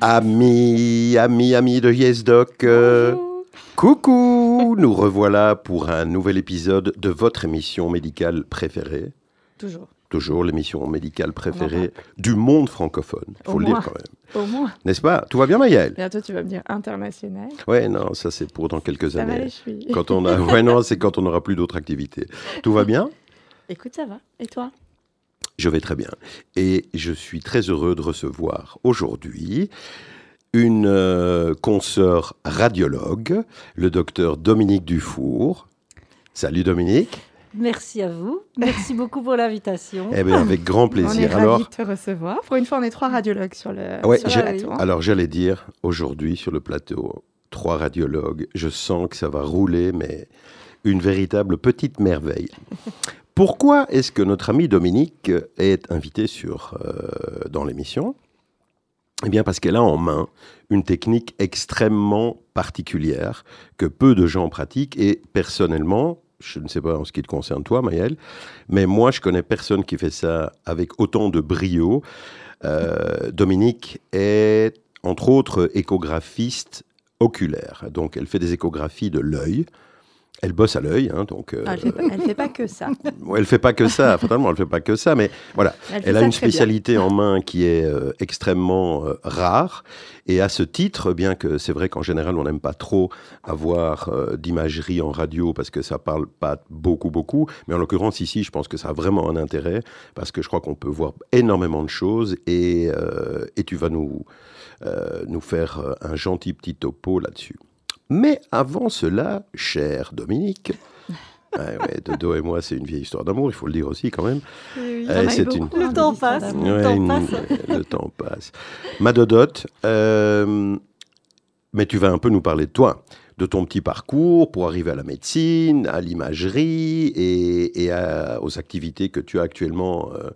Amis, amis, amis de YesDoc, euh, coucou Nous revoilà pour un nouvel épisode de votre émission médicale préférée. Toujours. Toujours l'émission médicale préférée du monde francophone. Au faut le dire moins. quand même. Au moins. N'est-ce pas? Tout va bien, Maëlle? Bientôt, tu vas me dire international. Ouais, non, ça c'est pour dans quelques Ça va années. les chevilles. Quand on a, ouais, non, c'est quand on n'aura plus d'autres activités. Tout va bien? Écoute, ça va. Et toi? Je vais très bien. Et je suis très heureux de recevoir aujourd'hui une euh, consoeur radiologue, le docteur Dominique Dufour. Salut Dominique. Merci à vous. Merci beaucoup pour l'invitation. Eh bien, avec grand On est plaisir. ravis Alors, de te recevoir. Pour une fois, on est trois radiologues sur le, Ouais, sur j'ai- le plateau, hein. alors j'allais dire aujourd'hui sur le plateau, trois radiologues. Je sens que ça va rouler, mais une véritable petite merveille. Pourquoi est-ce que notre ami Dominique est invité sur, euh, dans l'émission? Eh bien, parce qu'elle a en main une technique extrêmement particulière que peu de gens pratiquent et personnellement, je ne sais pas en ce qui te concerne toi, Maëlle, mais moi, je connais personne qui fait ça avec autant de brio. Euh, Dominique est, entre autres, échographiste oculaire. Donc, elle fait des échographies de l'œil. Elle bosse à l'œil, hein, donc euh, Ah, elle, fait pas, elle fait pas que ça. elle fait pas que ça. Fatalement, elle fait pas que ça, mais voilà, Elle, a une bien. spécialité en main qui est euh, extrêmement euh, rare. Et à ce titre, bien que c'est vrai qu'en général, on n'aime pas trop avoir d'imagerie en radio parce que ça parle pas beaucoup, beaucoup. Mais en l'occurrence, ici, je pense que ça a vraiment un intérêt parce que je crois qu'on peut voir énormément de choses et, et tu vas nous, nous faire un gentil petit topo là-dessus. Mais avant cela, cher Dominique, ouais, ouais, Dodo et moi, c'est une vieille histoire d'amour, il faut le dire aussi quand même. Oui, oui, Eh, on a eu c'est une- Le temps passe. Le temps une- passe. le temps passe. Ma dodote, euh, mais tu vas un peu nous parler de toi, de ton petit parcours pour arriver à la médecine, à l'imagerie et, et à- aux activités que tu as actuellement. euh,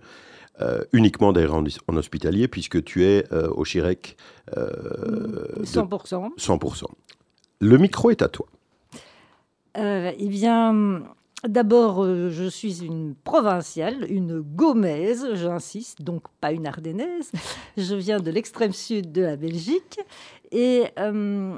euh, uniquement d'ailleurs en, en hospitalier, puisque tu es euh, au Chirec euh, de 100%. 100%. Le micro est à toi. Euh, eh bien, d'abord, euh, je suis une provinciale, une gaumaise, j'insiste, donc pas une ardennaise. Je viens de l'extrême sud de la Belgique. Et euh,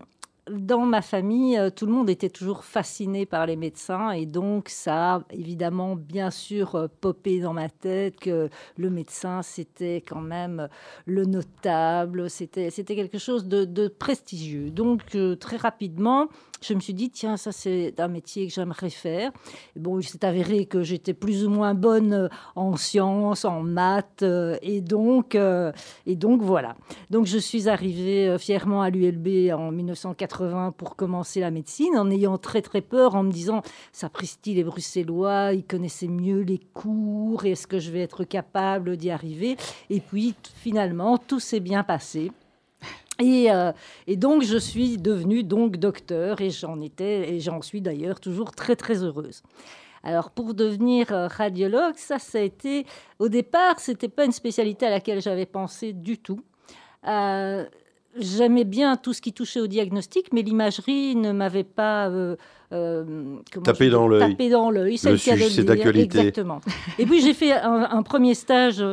dans ma famille, euh, tout le monde était toujours fasciné par les médecins. Et donc, ça a évidemment, bien sûr, euh, popé dans ma tête que le médecin, c'était quand même le notable, c'était quelque chose de, de prestigieux. Donc, euh, très rapidement, je me suis dit, tiens, ça c'est un métier que j'aimerais faire. Et bon, il s'est avéré que j'étais plus ou moins bonne euh, en sciences, en maths, euh, et donc, euh, et donc voilà. Donc je suis arrivée fièrement à l'ULB en 1980 pour commencer la médecine, en ayant très très peur, en me disant, sapristi les Bruxellois, ils connaissaient mieux les cours, est-ce que je vais être capable d'y arriver? Et puis finalement, tout s'est bien passé. Et, euh, et donc, je suis devenue donc docteur et j'en étais, et j'en suis d'ailleurs toujours très, très heureuse. Alors, pour devenir euh, radiologue, ça, ça a été, au départ, c'était pas une spécialité à laquelle j'avais pensé du tout. Euh, J'aimais bien tout ce qui touchait au diagnostic, mais l'imagerie ne m'avait pas euh, euh, Tapé dans l'œil. Tapé dans l'œil, c'est Le sujet d'actualité. Exactement. Et puis j'ai fait un, un premier stage en,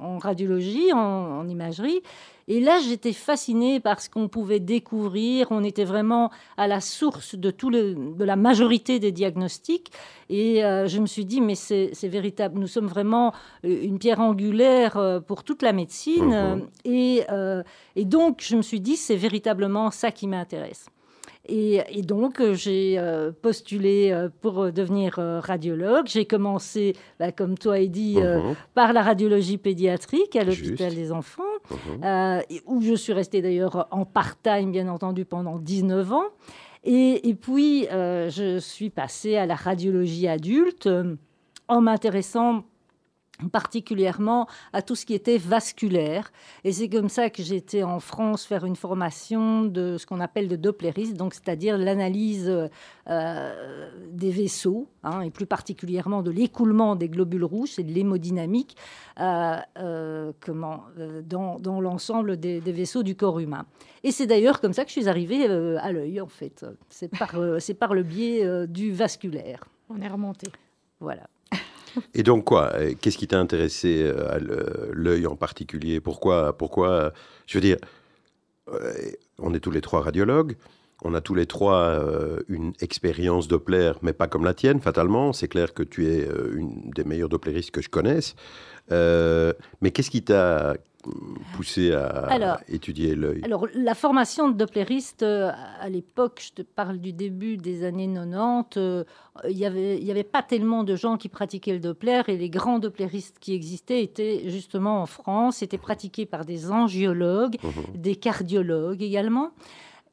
en radiologie, en, en imagerie. Et là, j'étais fascinée par ce qu'on pouvait découvrir. On était vraiment à la source de, tout le, de la majorité des diagnostics. Et euh, je me suis dit, mais c'est véritable. Nous sommes vraiment euh, une pierre angulaire euh, pour toute la médecine. Mhm. Et, euh, et donc, je me suis dit, c'est véritablement ça qui m'intéresse. Et, et donc, euh, j'ai euh, postulé euh, pour devenir radiologue. J'ai commencé, bah, comme toi, Eddy, Mhm, par la radiologie pédiatrique à l'hôpital des enfants, et où je suis restée d'ailleurs en part-time, bien entendu, pendant 19 ans. Et, et puis, euh, je suis passée à la radiologie adulte euh, en m'intéressant particulièrement à tout ce qui était vasculaire. Et c'est comme ça que été en France faire une formation de ce qu'on appelle de dopplérisme, donc c'est-à-dire l'analyse euh, des vaisseaux, hein, et plus particulièrement de l'écoulement des globules rouges et de l'hémodynamique euh, euh, comment, dans, dans l'ensemble des, des vaisseaux du corps humain. Et c'est d'ailleurs comme ça que je suis arrivée à l'œil, en fait. C'est par, c'est par le biais du vasculaire. On est remonté. Voilà. Et donc quoi euh, Qu'est-ce qui t'a intéressé euh, à l'œil en particulier? Pourquoi Pourquoi Je veux dire, euh, on est tous les trois radiologues. On a tous les trois une expérience Doppler, mais pas comme la tienne, fatalement. C'est clair que tu es une des meilleures Doppleristes que je connaisse. Mais qu'est-ce qui t'a poussé à Alors- étudier l'œil Alors, la formation de doppleriste, euh, à l'époque, je te parle du début des années 90, euh, il n'y avait, y avait pas tellement de gens qui pratiquaient le Doppler et les grands doppleristes qui existaient étaient justement en France, étaient pratiqués par des angiologues, Mhm. des cardiologues également.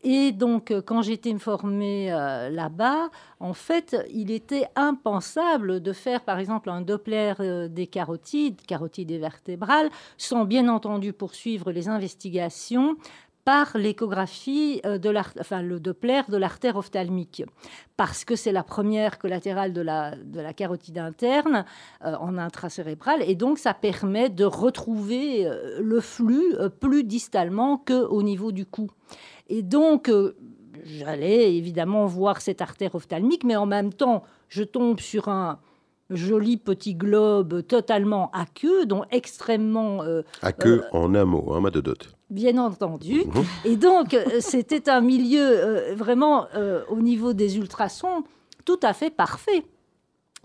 Et donc, euh, quand j'étais me former euh, là-bas, en fait, il était impensable de faire, par exemple, un Doppler euh, des carotides, carotides et vertébrales, sans bien entendu poursuivre les investigations par l'échographie euh, de enfin, le Doppler de l'artère ophtalmique, parce que c'est la première collatérale de la, de la carotide interne euh, en intracérébral, et donc ça permet de retrouver euh, le flux plus distalement qu'au niveau du cou. Et donc, j'allais évidemment voir cette artère ophtalmique, mais en même temps, je tombe sur un joli petit globe totalement aqueux, donc extrêmement euh, À que en un mot, hein, ma dodote. bien entendu. Mhm. Et donc, euh, c'était un milieu euh, vraiment euh, au niveau des ultrasons tout à fait parfait.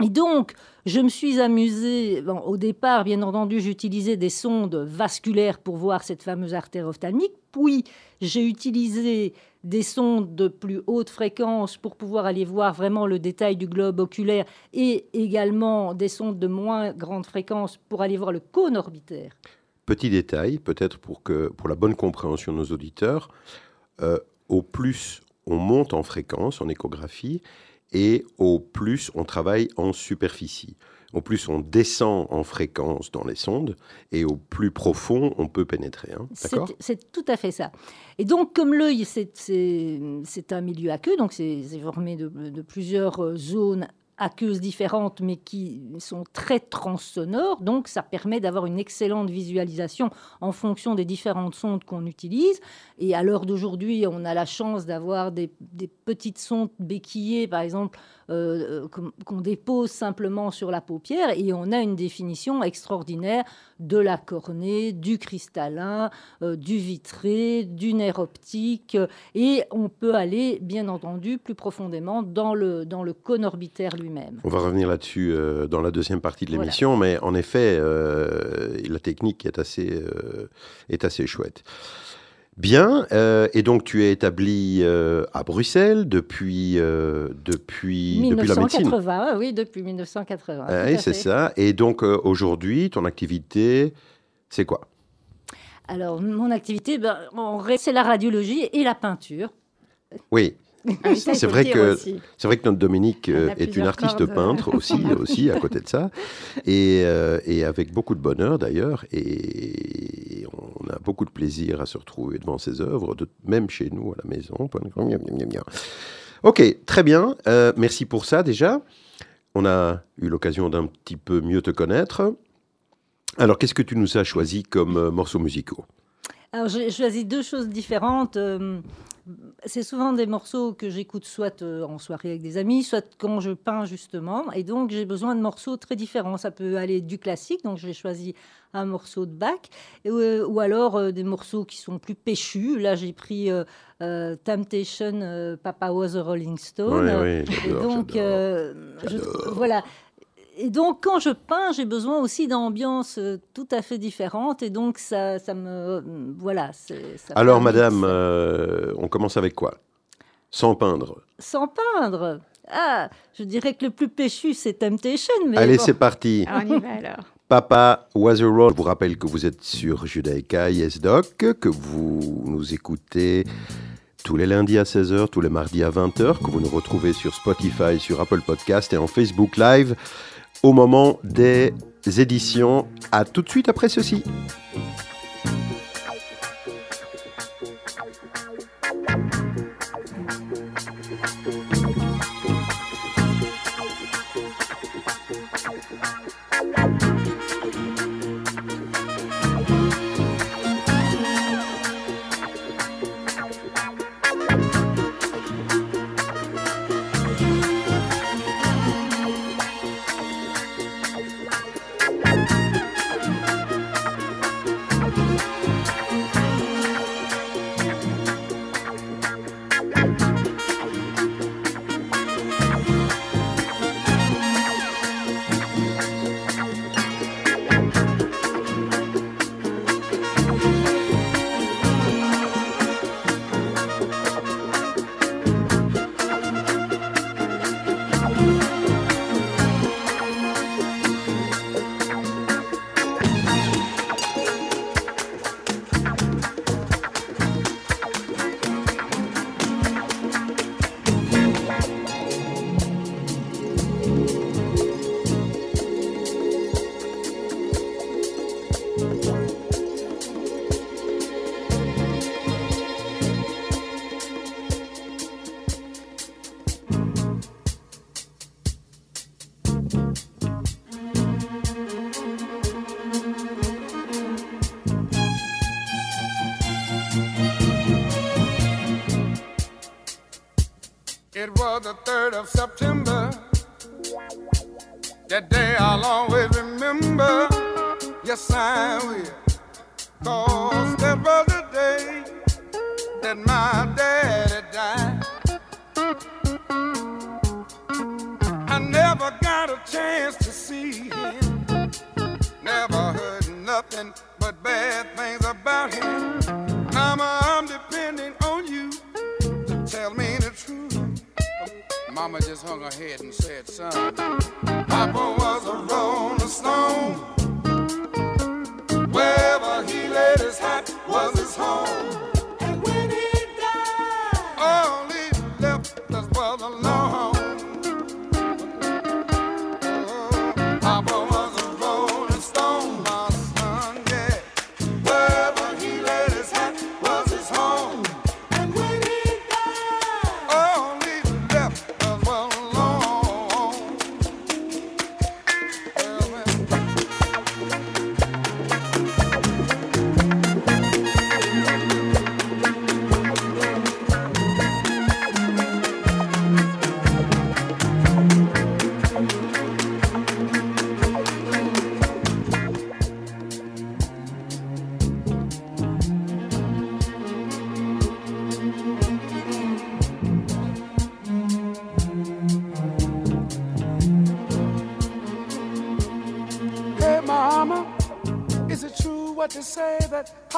Et donc, je me suis amusée. bon, au départ, bien entendu, j'utilisais des sondes vasculaires pour voir cette fameuse artère ophtalmique. Puis, j'ai utilisé des sondes de plus haute fréquence pour pouvoir aller voir vraiment le détail du globe oculaire et également des sondes de moins grande fréquence pour aller voir le cône orbitaire. Petit détail, peut-être pour, pour la bonne compréhension de nos auditeurs, euh, au plus on monte en fréquence, en échographie, et au plus on travaille en superficie. Au plus on descend en fréquence dans les sondes, et au plus profond on peut pénétrer. hein. C'est tout à fait ça. Et donc, comme l'œil, c'est- un milieu aqueux, donc c'est formé de, de plusieurs euh, zones aqueuses différentes, mais qui sont très transsonores. Donc, ça permet d'avoir une excellente visualisation en fonction des différentes sondes qu'on utilise. Et à l'heure d'aujourd'hui, on a la chance d'avoir des, des petites sondes béquillées, par exemple, qu'on qu'on dépose simplement sur la paupière, et on a une définition extraordinaire de la cornée, du cristallin, euh, du vitré, du nerf optique, euh, et on peut aller, bien entendu, plus profondément dans le, dans le cône orbitaire lui-même. On va revenir là-dessus euh, dans la deuxième partie de Voilà. l'émission, mais en effet, euh, la technique est assez, euh, est assez chouette. Bien, euh, et donc tu es établi euh, à Bruxelles depuis, euh, depuis, depuis la médecine. 1980, oui, depuis 1980. tout Ah c'est ça. Et donc euh, aujourd'hui, ton activité, c'est quoi? Alors, mon activité, ben, c'est la radiologie et la peinture. Oui, C'est vrai que- c'est vrai que notre Dominique euh, est une artiste cordes. peintre aussi, aussi à côté de ça, et, euh, et avec beaucoup de bonheur d'ailleurs, et on a beaucoup de plaisir à se retrouver devant ses œuvres, de- même chez nous à la maison. Ok, très bien, Euh, merci pour ça déjà. On a eu l'occasion d'un petit peu mieux te connaître. Alors, qu'est-ce que tu nous as choisi comme morceaux musicaux? Alors, j'ai choisi deux choses différentes. Euh, c'est souvent des morceaux que j'écoute soit euh, en soirée avec des amis, soit quand je peins justement. Et donc, j'ai besoin de morceaux très différents. Ça peut aller du classique, donc j'ai choisi un morceau de Bach, et, euh, ou alors euh, des morceaux qui sont plus péchus. Là, j'ai pris euh, euh, Temptation, euh, Papa Was a Rolling Stone. Ouais, ouais, Et donc, je- voilà. Et donc, quand je peins, j'ai besoin aussi d'ambiances euh, tout à fait différentes. Et donc, ça, ça me. euh, Voilà. ça Alors, madame, euh, on commence avec quoi? Sans peindre. Sans peindre. Ah, je dirais que le plus péchu, c'est Temptation. Mais Allez, bon. c'est parti. Ah, on y va alors. Papa Was a Roll. Je vous rappelle que vous êtes sur Judaïka Yes Doc, que vous nous écoutez tous les lundis à 16h, tous les mardis à 20h, que vous nous retrouvez sur Spotify, sur Apple Podcast et en Facebook Live au moment des éditions. À tout de suite après ceci. of September. home.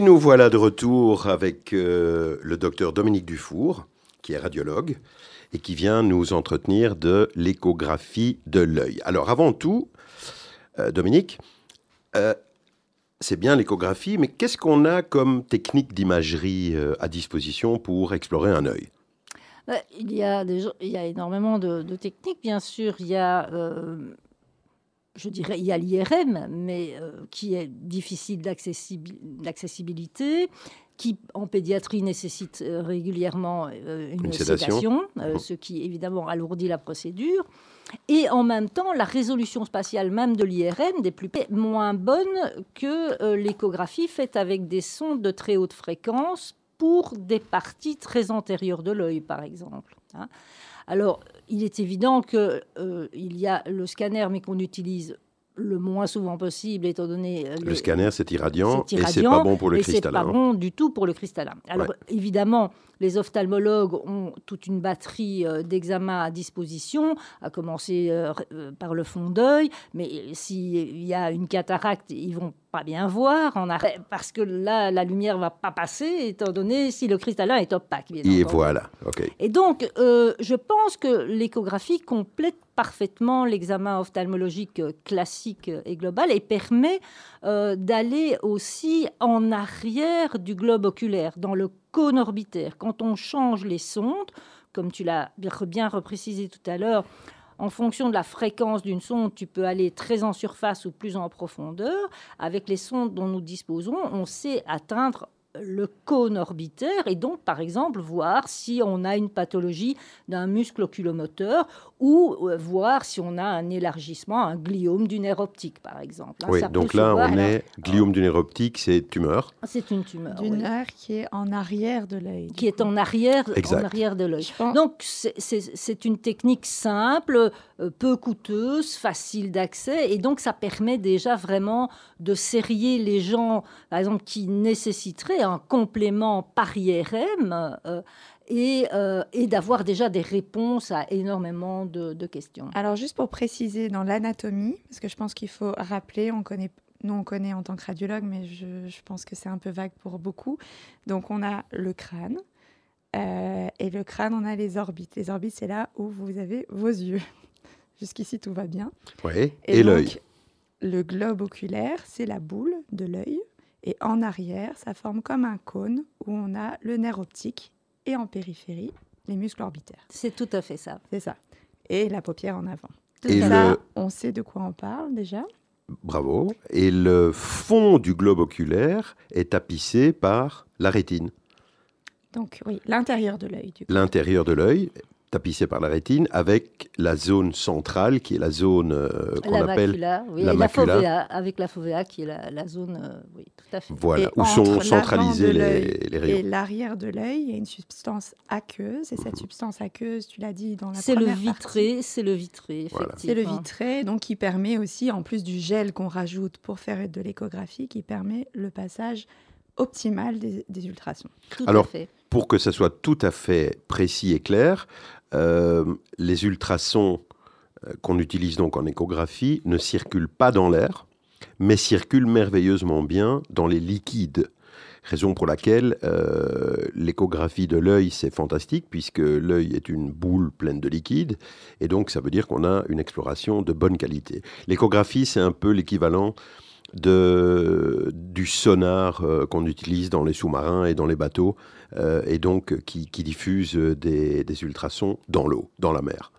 Et nous voilà de retour avec euh, le docteur Dominique Dufour, qui est radiologue et qui vient nous entretenir de l'échographie de l'œil. Alors avant tout, euh, Dominique, euh, c'est bien l'échographie, mais qu'est-ce qu'on a comme technique d'imagerie à disposition pour explorer un œil? Il y, a il y a énormément de, de, techniques, bien sûr. Il y a je dirais, il y a l'IRM, mais euh, qui est difficile d'accessibilité, qui en pédiatrie nécessite euh, régulièrement euh, une, sédation, mmh. ce qui évidemment alourdit la procédure. Et en même temps, la résolution spatiale même de l'IRM des plus moins bonne que l'échographie faite avec des sondes de très haute fréquence pour des parties très antérieures de l'œil, par exemple. Hein. Alors, il est évident qu'il euh, y a le scanner, mais qu'on utilise le moins souvent possible, étant donné... Euh, le scanner, c'est irradiant, et c'est pas bon pour le cristallin. c'est pas bon du tout pour le cristallin. Alors, évidemment, les ophtalmologues ont toute une batterie euh, d'examens à disposition, à commencer par le fond d'œil, mais s'il y a une cataracte, ils vont pas bien voir en arrêt, parce que là, la lumière va pas passer, étant donné si le cristallin est opaque. et voilà, ok. Et donc, euh, je pense que l'échographie complète parfaitement l'examen ophtalmologique classique et global et permet euh, d'aller aussi en arrière du globe oculaire, dans le cône orbitaire. Quand on change les sondes, comme tu l'as bien reprécisé tout à l'heure, en fonction de la fréquence d'une sonde, tu peux aller très en surface ou plus en profondeur. Avec les sondes dont nous disposons, on sait atteindre le cône orbitaire et donc, par exemple, voir si on a une pathologie d'un muscle oculomoteur ou euh, voir si on a un élargissement, un gliome du nerf optique, par exemple. hein. Oui, Ça donc là, on est gliome du nerf optique, c'est tumeur. C'est une tumeur. Du oui. nerf qui est en arrière de l'œil. Qui est en arrière, Exact. en arrière de l'œil. Donc, c'est une technique simple, euh, peu coûteuse, facile d'accès, et donc ça permet déjà vraiment de serrer les gens, par exemple, qui nécessiteraient un complément par IRM. euh, et, euh, et d'avoir déjà des réponses à énormément de, de questions. Alors, juste pour préciser dans l'anatomie, parce que je pense qu'il faut rappeler, on connaît, nous on connaît en tant que radiologue, mais je, je pense que c'est un peu vague pour beaucoup. Donc, on a le crâne, euh, et le crâne, on a les orbites. Les orbites, c'est là où vous avez vos yeux. Jusqu'ici, tout va bien. Oui. Et, l'œil. Le globe oculaire, c'est la boule de l'œil. Et en arrière, ça forme comme un cône où on a le nerf optique et en périphérie, les muscles orbitaires. C'est tout à fait ça. C'est ça. Et la paupière en avant. Tout Et le- on sait de quoi on parle déjà. Bravo. Et le fond du globe oculaire est tapissé par la rétine. Donc oui, l'intérieur de l'œil. L'intérieur de l'œil, tapissé par la rétine, avec la zone centrale, qui est la zone euh, qu'on appelle... macula, oui, la et macula. la fovea, avec la fovea qui est la, la zone, euh, oui, tout à fait. Voilà, Et où sont centralisés les, les Et rayons. l'arrière de l'œil, il y a une substance aqueuse. Et cette substance aqueuse, tu l'as dit dans la C'est le vitré, c'est le vitré, Voilà. C'est le vitré, donc qui permet aussi, en plus du gel qu'on rajoute pour faire de l'échographie, qui permet le passage optimal des, des ultrasons. Tout Alors, à fait. Pour que ça soit tout à fait précis et clair, euh, les ultrasons euh, qu'on utilise donc en échographie ne circulent pas dans l'air, mais circulent merveilleusement bien dans les liquides. Raison pour laquelle euh, l'échographie de l'œil, c'est fantastique, puisque l'œil est une boule pleine de liquide, et donc ça veut dire qu'on a une exploration de bonne qualité. L'échographie, c'est un peu l'équivalent du sonar euh, qu'on utilise dans les sous-marins et dans les bateaux, euh, et donc euh, qui, qui diffuse euh, des, des ultrasons dans l'eau, dans la mer.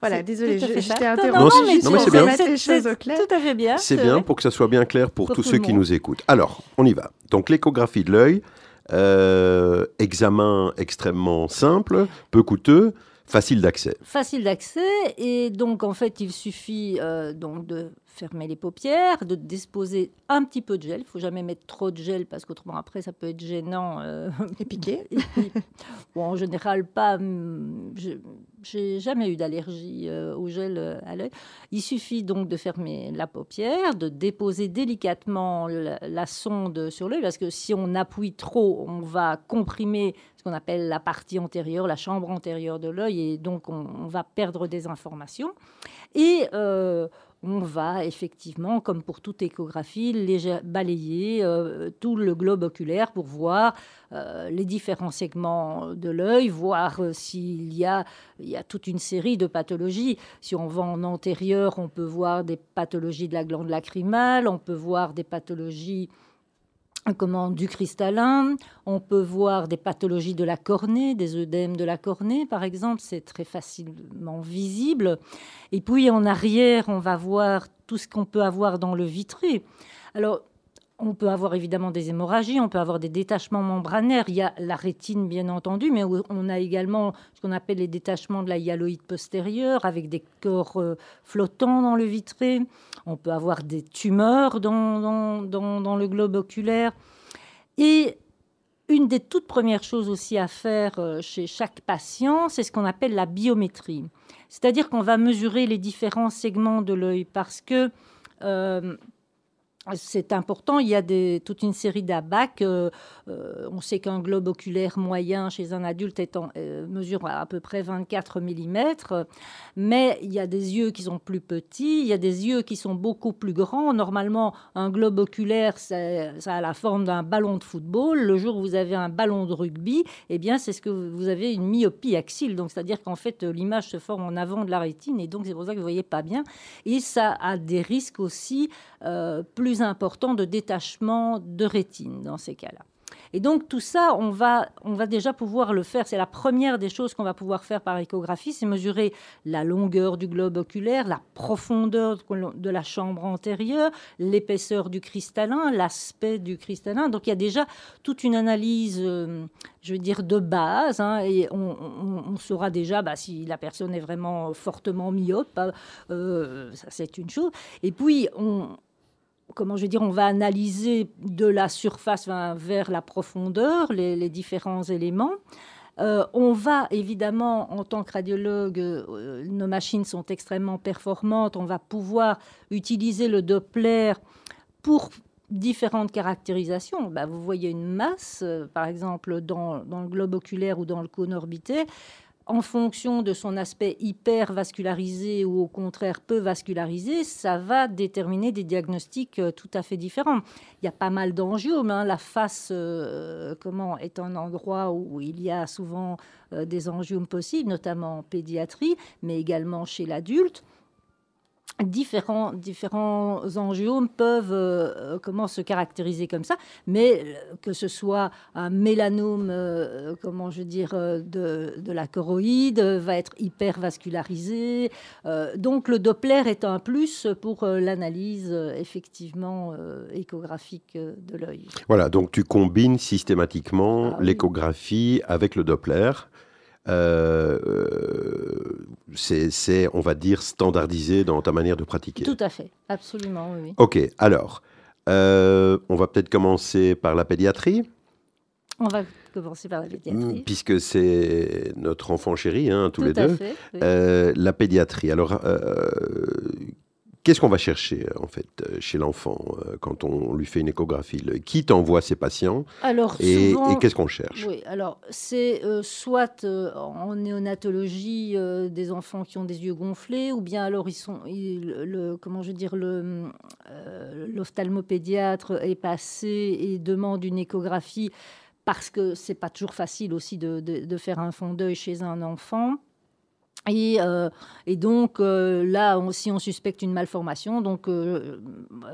Voilà, à je, je t'ai Non, interrompu. non, mais non, mais tu- c'est bien. Remettre les c'est- choses au clair. Tout à fait bien. C'est bien pour que ça soit bien clair pour, Pour tous tout ceux qui nous écoutent. Alors, on y va. Donc, l'échographie de l'œil, euh, examen extrêmement simple, peu coûteux, facile d'accès. Facile d'accès et donc en fait il suffit euh, donc de fermer les paupières, de disposer un petit peu de gel. Il faut jamais mettre trop de gel parce qu'autrement après ça peut être gênant. euh, Et piqué. Et puis, bon, en général, pas. hum, J'ai jamais eu d'allergie euh, au gel euh, à l'œil. Il suffit donc de fermer la paupière, de déposer délicatement la, la sonde sur l'œil, parce que si on appuie trop, on va comprimer ce qu'on appelle la partie antérieure, la chambre antérieure de l'œil, et donc on, on va perdre des informations. Et euh, on va effectivement, comme pour toute échographie, balayer euh, tout le globe oculaire pour voir euh, les différents segments de l'œil, voir euh, s'il y a, y a toute une série de pathologies. Si on va en antérieur, on peut voir des pathologies de la glande lacrymale, on peut voir des pathologies comment, du cristallin, on peut voir des pathologies de la cornée, des œdèmes de la cornée, par exemple, c'est très facilement visible. Et puis en arrière, on va voir tout ce qu'on peut avoir dans le vitré. Alors, on peut avoir évidemment des hémorragies, on peut avoir des détachements membranaires. Il y a la rétine, bien entendu, mais on a également ce qu'on appelle les détachements de la hyaloïde postérieure avec des corps euh, flottants dans le vitré. On peut avoir des tumeurs dans, dans, dans, le globe oculaire. Et une des toutes premières choses aussi à faire euh, chez chaque patient, c'est ce qu'on appelle la biométrie. C'est-à-dire qu'on va mesurer les différents segments de l'œil parce que euh, c'est important. Il y a toute une série d'abacs. Euh, euh, on sait qu'un globe oculaire moyen chez un adulte est euh, mesure à, peu près 24 mm. Mais il y a des yeux qui sont plus petits, il y a des yeux qui sont beaucoup plus grands. Normalement, un globe oculaire, ça, a la forme d'un ballon de football. Le jour où vous avez un ballon de rugby, eh bien, c'est ce que vous avez une myopie axile. Donc, c'est-à-dire qu'en fait, l'image se forme en avant de la rétine et donc c'est pour ça que vous voyez pas bien. Et ça a des risques aussi euh, plus importants de détachement de rétine dans ces cas-là. Et donc tout ça, on va, on va déjà pouvoir le faire. C'est la première des choses qu'on va pouvoir faire par échographie, c'est mesurer la longueur du globe oculaire, la profondeur de la chambre antérieure, l'épaisseur du cristallin, l'aspect du cristallin. Donc il y a déjà toute une analyse, euh, je veux dire, de base, hein, et on, on, saura déjà bah, si la personne est vraiment fortement myope. Hein, euh, ça c'est une chose. Et puis on comment je veux dire, on va analyser de la surface vers la profondeur les, différents éléments. Euh, on va évidemment, en tant que radiologue, euh, nos machines sont extrêmement performantes. On va pouvoir utiliser le Doppler pour différentes caractérisations. Bah, vous voyez une masse, euh, par exemple, dans, dans, le globe oculaire ou dans le cône orbité en fonction de son aspect hyper vascularisé ou au contraire peu vascularisé, ça va déterminer des diagnostics euh, tout à fait différents. Il y a pas mal d'angiomes. Hein. La face euh, comment, est un endroit où il y a souvent euh, des angiomes possibles, notamment en pédiatrie, mais également chez l'adulte différents, différents angiomes peuvent euh, comment se caractériser comme ça, mais euh, que ce soit un mélanome, euh, comment je veux dire, de, de, la choroïde, va être hyper vascularisé. donc le Doppler est un plus pour l'analyse effectivement échographique de l'œil. Voilà, donc tu combines systématiquement ah l'échographie avec le Doppler. Euh, c'est, on va dire, standardisé dans ta manière de pratiquer. Tout à fait, absolument, oui. Ok, alors, euh, on va peut-être commencer par la pédiatrie. On va commencer par la pédiatrie. Mm, puisque c'est notre enfant chéri, hein, tous les deux. Fait, euh, la pédiatrie. Alors, Qu'est-ce qu'on va chercher en fait euh, chez l'enfant euh, quand on lui fait une échographie? Qui t'envoie ses patients alors, Et, qu'est-ce qu'on cherche? Oui, alors c'est euh, soit en néonatologie des enfants qui ont des yeux gonflés, ou bien alors ils sont, le, comment je veux dire, le l'ophtalmopédiatre est passé et demande une échographie parce que c'est pas toujours facile aussi de, de faire un fond d'œil chez un enfant. Et, euh, et, donc euh, là aussi, on suspecte une malformation. Donc, euh,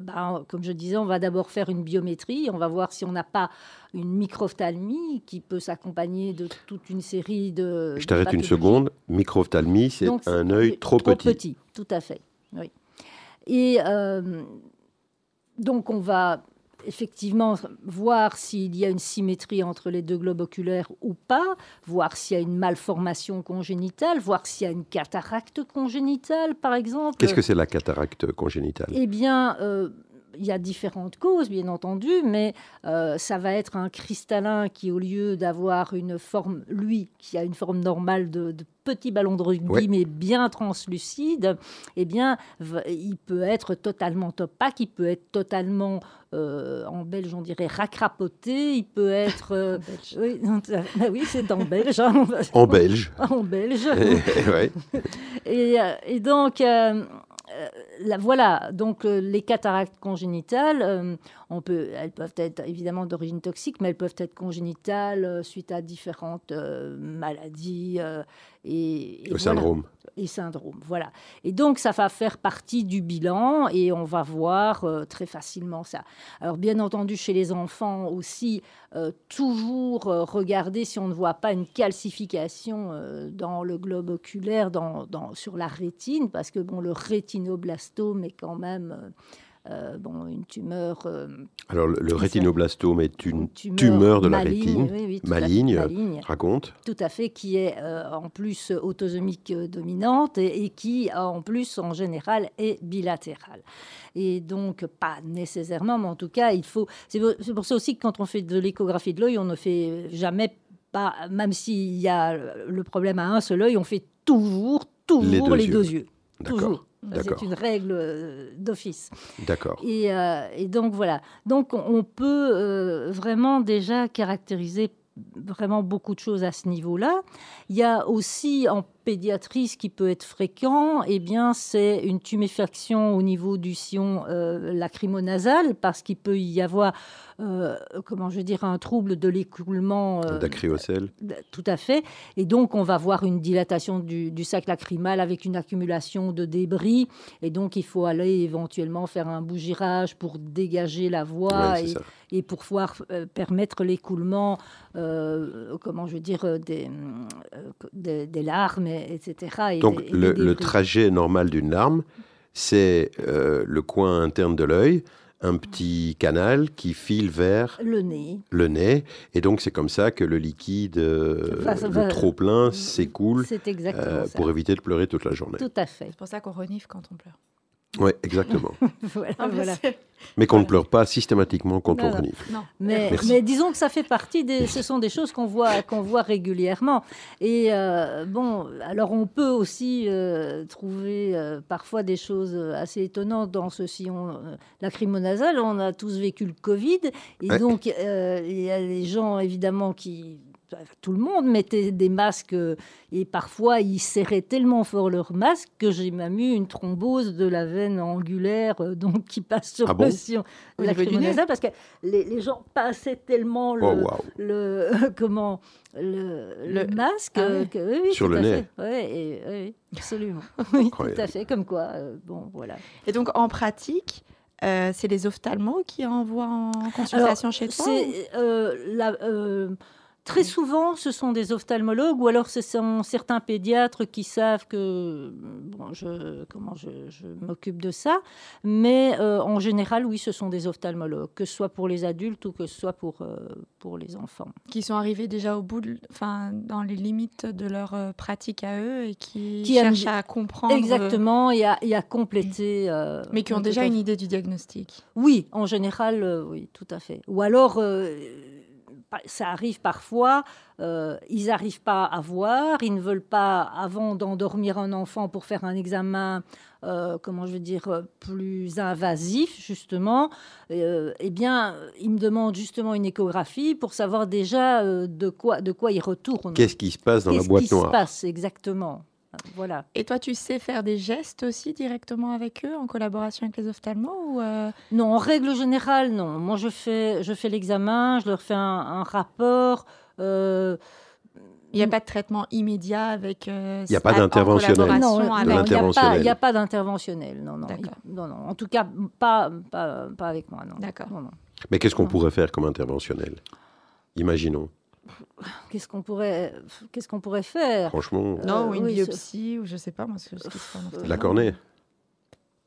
bah, comme je disais, on va d'abord faire une biométrie. On va voir si on n'a pas une microphthalmie qui peut s'accompagner de toute une série de. Je t'arrête une seconde. Microphthalmie, c'est un œil trop, trop petit. petit. Tout à fait. Oui. Et donc, on va effectivement voir s'il y a une symétrie entre les deux globes oculaires ou pas, voir s'il y a une malformation congénitale, voir s'il y a une cataracte congénitale, par exemple. Qu'est-ce que c'est la cataracte congénitale? Eh bien, euh, il y a différentes causes, bien entendu, mais euh, ça va être un cristallin qui, au lieu d'avoir une forme, lui, qui a une forme normale de, petit ballon de rugby, mais bien translucide, eh bien, il peut être totalement opaque, il peut être totalement, euh, en belge, on dirait racrapoté, il peut être... Euh, oui, bah oui c'est en belge. Hein. en belge. en belge. et, et, donc... Euh, voilà, donc euh, les cataractes congénitales, euh, elles peuvent être évidemment d'origine toxique, mais elles peuvent être congénitales suite à différentes maladies et, et syndrome. Et syndrome, voilà. Et donc ça va faire partie du bilan et on va voir très facilement ça. Alors bien entendu chez les enfants aussi, toujours regarder si on ne voit pas une calcification dans le globe oculaire, dans, dans, sur la rétine, parce que bon, le rétinoblastome est quand même euh, bon, une tumeur. Euh, Alors, le, rétinoblastome est une, tumeur, de la rétine, maligne, raconte. Tout à fait, qui est euh, en plus autosomique dominante et, qui, en plus, en général, est bilatérale. Et donc, pas nécessairement, mais en tout cas, il faut. C'est pour ça aussi que quand on fait de l'échographie de l'œil, on ne fait jamais pas, même s'il y a le problème à un seul œil, on fait toujours, toujours les deux, yeux. Toujours. C'est une règle euh, d'office. D'accord. Et, euh, et, donc voilà. Donc on peut euh, vraiment déjà caractériser vraiment beaucoup de choses à ce niveau-là. Il y a aussi en pédiatrie, ce qui peut être fréquent, eh bien, c'est une tuméfaction au niveau du sillon euh, lacrymonasal, parce qu'il peut y avoir, euh, comment je dire, un trouble de l'écoulement. euh, D'acryocèle. tout à fait. Et donc, on va voir une dilatation du, du sac lacrymal avec une accumulation de débris. Et donc, il faut aller éventuellement faire un bougirage pour dégager la voie Ouais, et, pour pouvoir euh, permettre l'écoulement, comment je veux dire, des, des, des larmes, et- etc. et Donc, des- et le, trajet normal d'une larme, c'est euh, le coin interne de l'œil, un petit canal qui file vers Le nez. le nez. Et donc, c'est comme ça que le liquide, euh, le trop-plein, s'écoule euh, pour éviter de pleurer toute la journée. Tout à fait. C'est pour ça qu'on renifle quand on pleure. Oui, exactement. voilà, Ah, mais voilà. c'est- Mais qu'on ne pleure pas systématiquement quand on renifle. Non. Mais, mais disons que ça fait partie des. Ce sont des choses qu'on voit, qu'on voit régulièrement. Et euh, bon, alors on peut aussi euh, trouver euh, parfois des choses assez étonnantes dans ce sillon lacrymonasal. On a tous vécu le Covid. Et Ouais. donc, euh, il y a des gens évidemment qui. Tout le monde mettait des masques euh, et parfois ils serraient tellement fort leur masque que j'ai même eu une thrombose de la veine angulaire euh, donc qui passe sur Ah bon? le sillon. Lacrymonasal parce que les, les gens passaient tellement le, Oh, le comment le, le Le- masque Ah ouais. que, oui, oui, Sur le nez. fait. Ouais, et- oui, absolument. Oui, tout à fait comme quoi euh, bon voilà. Et donc, en pratique, euh, c'est les ophtalmos qui envoient en consultation chez toi ou- c'est euh, la- euh, Très souvent, ce sont des ophtalmologues ou alors ce sont certains pédiatres qui savent que bon, je, comment je, je m'occupe de ça. Mais euh, en général, oui, ce sont des ophtalmologues, que ce soit pour les adultes ou que ce soit pour, euh, pour les enfants. qui sont arrivés déjà au bout, de, enfin, dans les limites de leur euh, pratique à eux et qui, Qui cherchent à comprendre. Exactement, et à, et à compléter. euh, Mais qui ont déjà une idée du diagnostic. Oui, en général, oui, tout à fait. Ou alors, ça arrive parfois, euh, ils n'arrivent pas à voir, ils ne veulent pas, avant d'endormir un enfant pour faire un examen, euh, comment je veux dire, plus invasif, justement, euh, eh bien, ils me demandent justement une échographie pour savoir déjà de, quoi, de quoi ils retournent. Qu'est-ce qui se passe dans la Qu'est-ce boîte qui se noire? passe exactement Voilà. Et toi, tu sais faire des gestes aussi directement avec eux en collaboration avec les ophtalmos ou euh, Non, en règle générale, non. Moi, je fais, je fais l'examen, je leur fais un, un rapport. euh, il n'y a pas de traitement immédiat avec euh, Il y a pas en d'interventionnel. non, il n'y a pas- l'interventionnel. il n'y a pas d'interventionnel. Non, non, il- non, non. En tout cas, pas, pas, pas avec moi. D'accord. Mais qu'est-ce qu'on pourrait faire comme interventionnel? Imaginons. Qu'est-ce qu'on pourrait, qu'est-ce qu'on pourrait faire? Franchement, Euh, Non, ou une oui, biopsie, ou je sais pas moi ce, ce qui se fait en ophtalmo. la cornée.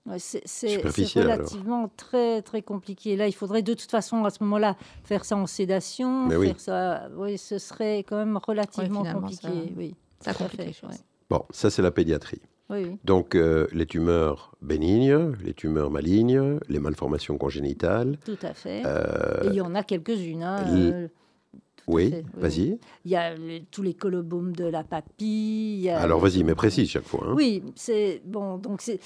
Ouais, C'est Superficiel, alors. relativement très très compliqué. Là, il faudrait de toute façon à ce moment-là faire ça en sédation, Mais oui. faire ça. Oui, ce serait quand même relativement compliqué. ça- oui, Ça tout à complique les fait, choses. ouais. Bon, ça c'est la pédiatrie. Oui, oui. Donc euh, les tumeurs bénignes, les tumeurs malignes, les malformations congénitales. Tout à fait. euh, Et il y en a quelques-unes. hein, l- euh, tout à oui, vas-y. Il y a les- tous les colobomes de la papille. a- Alors vas-y, mais précise chaque fois. hein. Oui, c'est bon. Donc c'est,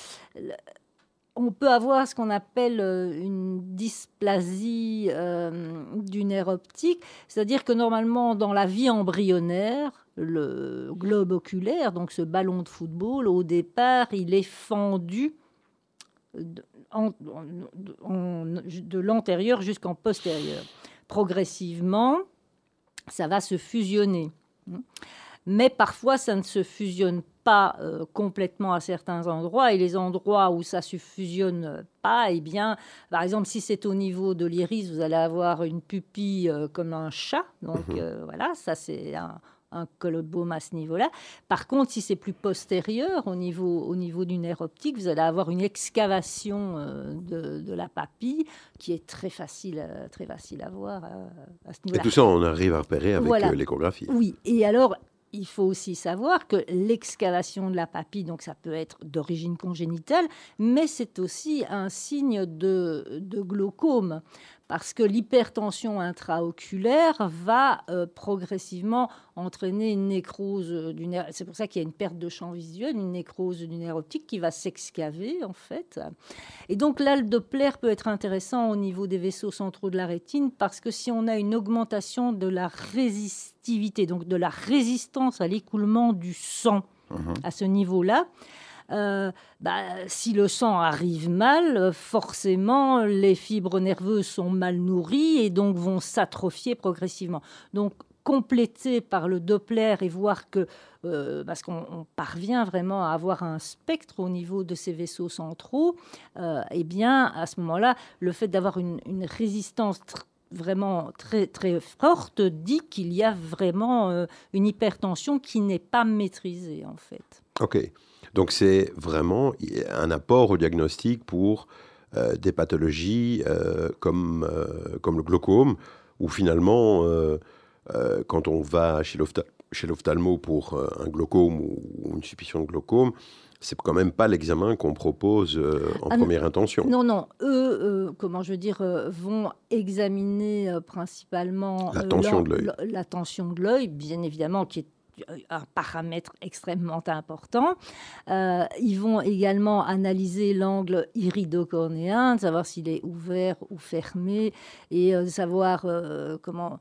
on peut avoir ce qu'on appelle euh, une dysplasie euh, du nerf optique, c'est-à-dire que normalement dans la vie embryonnaire, le globe oculaire, donc ce ballon de football, au départ, il est fendu de, en- en- en- de l'antérieur jusqu'en postérieur. Progressivement, ça va se fusionner. Mais parfois, ça ne se fusionne pas euh, complètement à certains endroits. Et les endroits où ça se fusionne pas, eh bien, par exemple, si c'est au niveau de l'iris, vous allez avoir une pupille euh, comme un chat. Donc Mhm. euh, voilà, ça c'est un, un colobome à ce niveau-là. Par contre, si c'est plus postérieur, au niveau, au niveau du nerf optique, vous allez avoir une excavation euh, de, de la papille qui est très facile, à- très facile à voir euh, à ce Et niveau-là. tout ça, on arrive à repérer avec Voilà. euh, l'échographie. Oui, et alors, il faut aussi savoir que l'excavation de la papille, donc ça peut être d'origine congénitale, mais c'est aussi un signe de, de glaucome, parce que l'hypertension intraoculaire va euh, progressivement entraîner une nécrose du nerf. C'est pour ça qu'il y a une perte de champ visuel, une nécrose du nerf optique qui va s'excaver, en fait. Et donc là, le Doppler peut être intéressant au niveau des vaisseaux centraux de la rétine parce que si on a une augmentation de la résistivité, donc de la résistance à l'écoulement du sang à ce niveau-là. Euh, bah, si le sang arrive mal, euh, forcément, les fibres nerveuses sont mal nourries et donc vont s'atrophier progressivement. Donc, compléter par le Doppler et voir que, euh, parce qu'on parvient vraiment à avoir un spectre au niveau de ces vaisseaux centraux, eh bien, à ce moment-là, le fait d'avoir une, une résistance vraiment très, très forte dit qu'il y a vraiment une hypertension qui n'est pas maîtrisée, en fait. OK. Donc c'est vraiment un apport au diagnostic pour euh, des pathologies euh, comme, euh, comme le glaucome, où finalement, quand on va chez l'ophtalmo pour un glaucome ou une suspicion de glaucome, c'est quand même pas l'examen qu'on propose en ah première intention. Non, non. Eux, comment je veux dire, vont examiner principalement la tension de l'œil. La tension de l'œil, bien évidemment, qui est un paramètre extrêmement important. Euh, ils vont également analyser l'angle iridocornéen, de savoir s'il est ouvert ou fermé, et euh, de savoir euh, comment,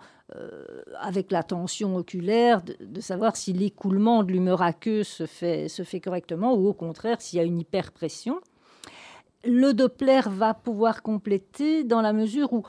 avec la tension oculaire, de, savoir si l'écoulement de l'humeur aqueuse se fait, se fait correctement, ou au contraire s'il y a une hyperpression. Le Doppler va pouvoir compléter dans la mesure où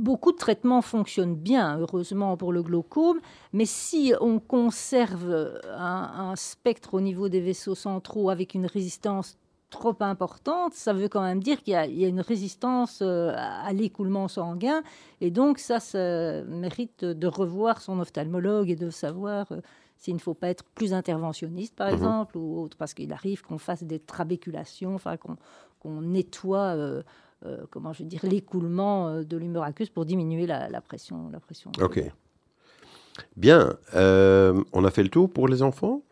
beaucoup de traitements fonctionnent bien, heureusement pour le glaucome, mais si on conserve un, spectre au niveau des vaisseaux centraux avec une résistance trop importante, ça veut quand même dire qu'il y, a une résistance euh, à l'écoulement sanguin, et donc ça, ça mérite de revoir son ophtalmologue et de savoir euh, s'il ne faut pas être plus interventionniste, par mhm. exemple, ou autre, parce qu'il arrive qu'on fasse des trabéculations, enfin qu'on nettoie. Euh, euh, comment je veux dire, l'écoulement euh, de l'humeur aqueuse pour diminuer la, pression. La pression ok. Bien. Euh, on a fait le tour pour les enfants?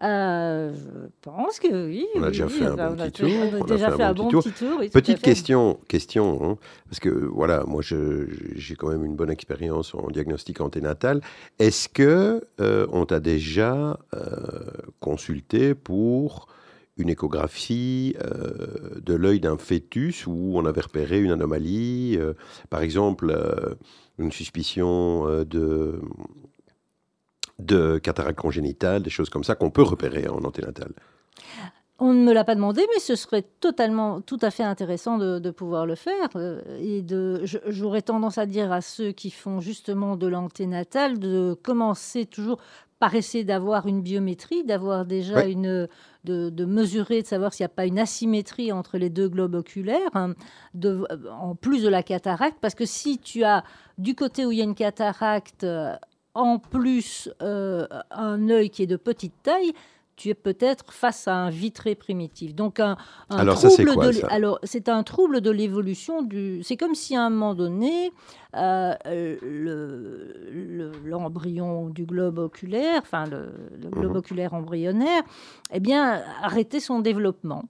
Je pense que oui. On a déjà fait un bon petit tour. On a déjà fait un bon petit tour. Petite question, question hein, parce que voilà, moi j'ai quand même une bonne expérience en diagnostic anténatal. Est-ce que on t'a déjà consulté pour une échographie euh, de l'œil d'un fœtus où on avait repéré une anomalie, euh, par exemple euh, une suspicion de, de cataracte congénitale, des choses comme ça qu'on peut repérer en anténatal. On ne me l'a pas demandé, mais ce serait totalement, tout à fait intéressant de, pouvoir le faire. Et de, j'aurais tendance à dire à ceux qui font justement de l'anténatal de commencer toujours par essayer d'avoir une biométrie, d'avoir déjà une, de, mesurer, de savoir s'il n'y a pas une asymétrie entre les deux globes oculaires, hein, de, en plus de la cataracte, parce que si tu as du côté où il y a une cataracte, euh, en plus euh, un œil qui est de petite taille, tu es peut-être face à un vitré primitif. Donc un, alors trouble de, alors c'est un trouble de l'évolution du. C'est comme si à un moment donné euh, l'embryon du globe oculaire, enfin le, globe mhm. oculaire embryonnaire, eh bien arrêtait son développement.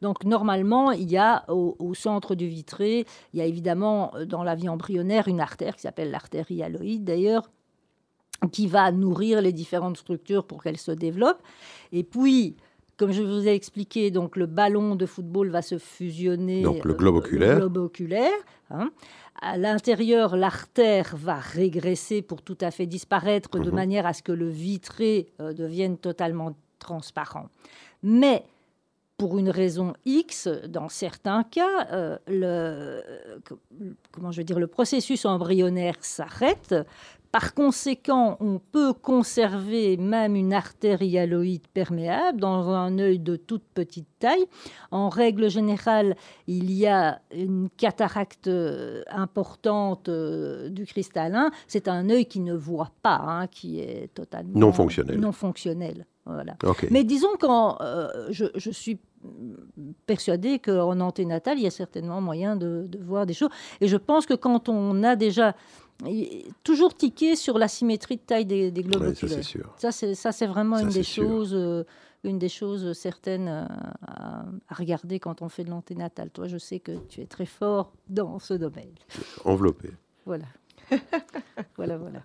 Donc normalement, il y a au, au, centre du vitré, il y a évidemment dans la vie embryonnaire une artère qui s'appelle l'artère hyaloïde d'ailleurs, qui va nourrir les différentes structures pour qu'elles se développent. Et puis, comme je vous ai expliqué, donc le ballon de football va se fusionner. Donc le globe oculaire. globe oculaire hein. À l'intérieur, l'artère va régresser pour tout à fait disparaître, de mhm. manière à ce que le vitré euh, devienne totalement transparent. Mais pour une raison X, dans certains cas, euh, le, comment je veux dire, le processus embryonnaire s'arrête par conséquent, on peut conserver même une artère hyaloïde perméable dans un œil de toute petite taille. En règle générale, il y a une cataracte euh, importante euh, du cristallin. C'est un œil qui ne voit pas, hein, qui est totalement non fonctionnel. Non fonctionnel. Voilà. Mais disons que euh, je, suis persuadée qu'en anténatal, il y a certainement moyen de, de, voir des choses. Et je pense que quand on a déjà toujours tiquer sur la symétrie de taille des, globes oculaires. Ça, c'est Ça, c'est vraiment une, des choses, euh, une des choses certaines euh, à, regarder quand on fait de l'anténatal. Toi, je sais que tu es très fort dans ce domaine. Enveloppé. Voilà. voilà, voilà.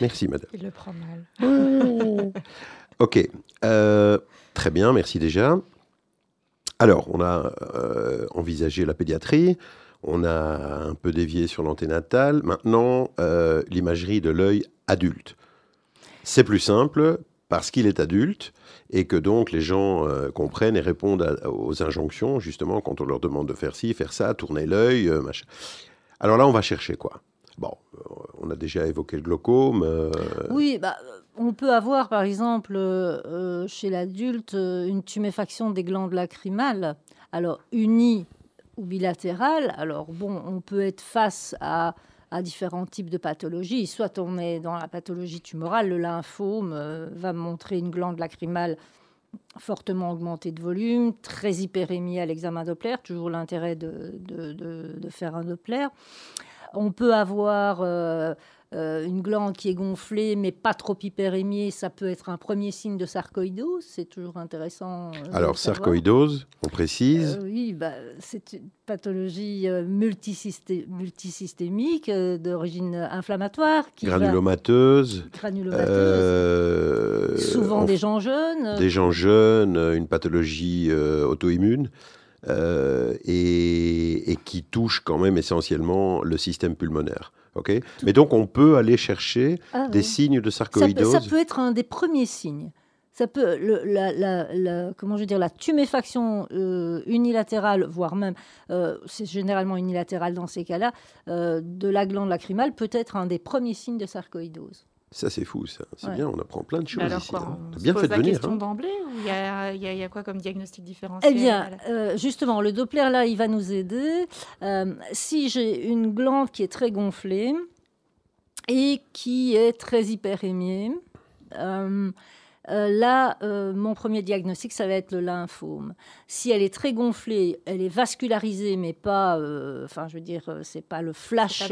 Merci, madame. Il le prend mal. ok. Euh, très bien, merci déjà. Alors, on a envisagé la pédiatrie. On a un peu dévié sur l'anténatal. Maintenant, euh, l'imagerie de l'œil adulte. C'est plus simple parce qu'il est adulte et que donc les gens euh, comprennent et répondent aux injonctions, justement, quand on leur demande de faire ci, faire ça, tourner l'œil, euh, machin. Alors là, on va chercher quoi? Bon, on a déjà évoqué le glaucome. Oui, bah, on peut avoir par exemple chez l'adulte une tuméfaction des glandes lacrymales, alors unie ou. Alors bon, on peut être face à, différents types de pathologies. Soit on est dans la pathologie tumorale, le lymphome euh, va montrer une glande lacrymale fortement augmentée de volume, très hyperémie à l'examen Doppler, toujours l'intérêt de, de- de- de faire un Doppler. On peut avoir euh, euh, une glande qui est gonflée, mais pas trop hyperémiée. Ça peut être un premier signe de sarcoïdose. C'est toujours intéressant. euh, Alors, sarcoïdose, on précise. Euh, oui, bah, c'est une pathologie multisysté- multisystémique d'origine inflammatoire. Qui va- granulomateuse. granulomateuse. souvent on des gens jeunes. des gens jeunes, une pathologie auto-immune, euh, et, et qui touche quand même essentiellement le système pulmonaire. ok? Mais donc on peut aller chercher Ah, des oui. signes de ça, peut, sarcoïdose. ça peut être un des premiers signes. Ça peut, le- la, la- la- comment je veux dire, la tuméfaction euh, unilatérale, voire même, euh, c'est généralement unilatéral dans ces cas-là, de la glande lacrymale peut être un des premiers signes de sarcoïdose. Ça c'est fou, ça. C'est Ouais. bien, on apprend plein de choses Mais alors ici. quoi, hein. on T'as se bien pose fait de la venir. question hein. d'emblée ou il y a, il y a- il y a quoi comme diagnostic différentiel Eh bien, euh, justement, le Doppler, là, il va nous aider. Euh, si j'ai une glande qui est très gonflée et qui est très hyperémiée, euh, euh, là, euh, mon premier diagnostic, ça va être le lymphome. Si elle est très gonflée, elle est vascularisée, mais pas, euh, enfin, je veux dire, euh, c'est pas le flash,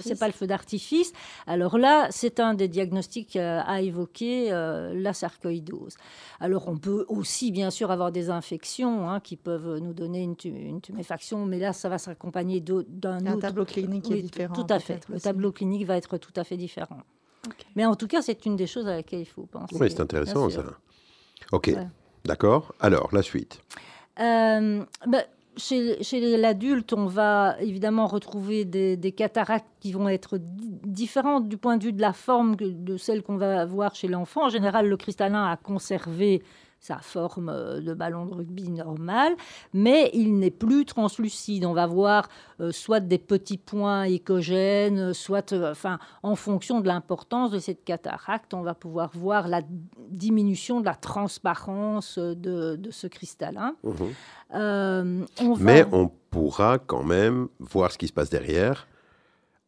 C'est pas le feu d'artifice. Alors là, c'est un des diagnostics à évoquer, la sarcoïdose. Alors, on peut aussi, bien sûr, avoir des infections hein, qui peuvent nous donner une, tu- une tuméfaction, mais là, ça va s'accompagner d'un un autre. tableau clinique qui est Oui, différent. Tout à fait. Le tableau clinique va être tout à fait différent. Ok. Mais en tout cas, c'est une des choses à laquelle il faut penser. Oui, c'est intéressant ça. Ok, Ouais. d'accord. Alors, la suite. Euh, bah, chez, chez l'adulte, on va évidemment retrouver des, des cataractes qui vont être di- différentes du point de vue de la forme que- de celles qu'on va avoir chez l'enfant. En général, le cristallin a conservé sa forme euh, de ballon de rugby normal, mais il n'est plus translucide. On va voir euh, soit des petits points écogènes, soit, euh, enfin, en fonction de l'importance de cette cataracte, on va pouvoir voir la diminution de la transparence euh, de, de ce cristallin. Euh, on va- Mais on pourra quand même voir ce qui se passe derrière.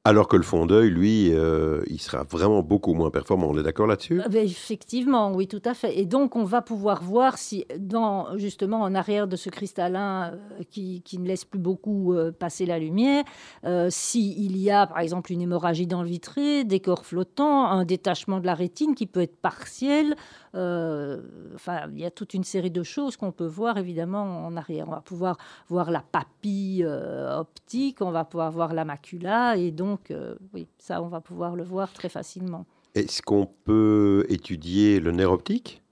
Alors que le fond d'œil, lui, euh, il sera vraiment beaucoup moins performant. On est d'accord là-dessus? Ah effectivement, oui, tout à fait. Et donc, on va pouvoir voir si, dans, justement, en arrière de ce cristallin euh, qui, qui ne laisse plus beaucoup euh, passer la lumière, euh, s'il y a, par exemple, une hémorragie dans le vitré, des corps flottants, un détachement de la rétine qui peut être partiel. Euh, Enfin, il y a toute une série de choses qu'on peut voir, évidemment, en arrière. On va pouvoir voir la papille euh, optique, on va pouvoir voir la macula, et donc, euh, oui, ça, on va pouvoir le voir très facilement. Est-ce qu'on peut étudier le nerf optique?